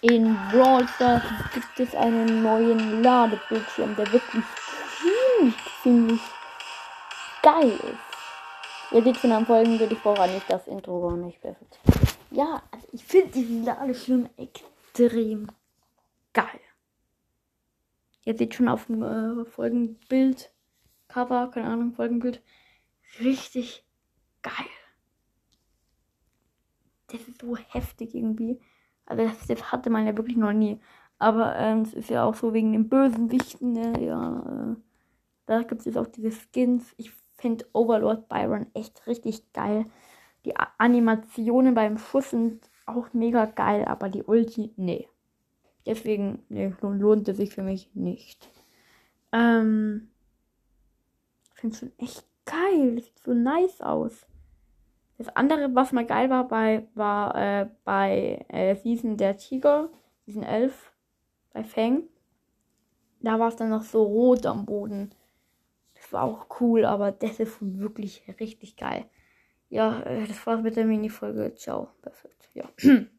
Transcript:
In Brawl Stars gibt es einen neuen Ladebildschirm, der wirklich ziemlich, ziemlich geil ist. Ihr seht schon am Folgenbild, ich brauche nicht das Intro war nicht perfekt. Ja, also ich finde diesen Ladeschirm extrem geil. Ihr seht schon auf dem äh, Folgenbild, Cover, keine Ahnung, Folgenbild, richtig geil. Das ist so heftig irgendwie. Also das, hatte man ja wirklich noch nie. Aber ähm, es ist ja auch so wegen den bösen Wichten, ne? ja. Äh, da gibt es jetzt auch diese Skins. Ich finde Overlord Byron echt richtig geil. Die A Animationen beim Schuss sind auch mega geil, aber die Ulti, nee. Deswegen, nee, lohnt es sich für mich nicht. Ähm, ich finde es schon echt geil. Sieht so nice aus. Das andere, was mal geil war, bei, war äh, bei äh, Season der Tiger, Season 11, bei Fang. Da war es dann noch so rot am Boden. Das war auch cool, aber das ist wirklich richtig geil. Ja, äh, das war's mit der Mini-Folge. Ciao. Perfekt. Ja.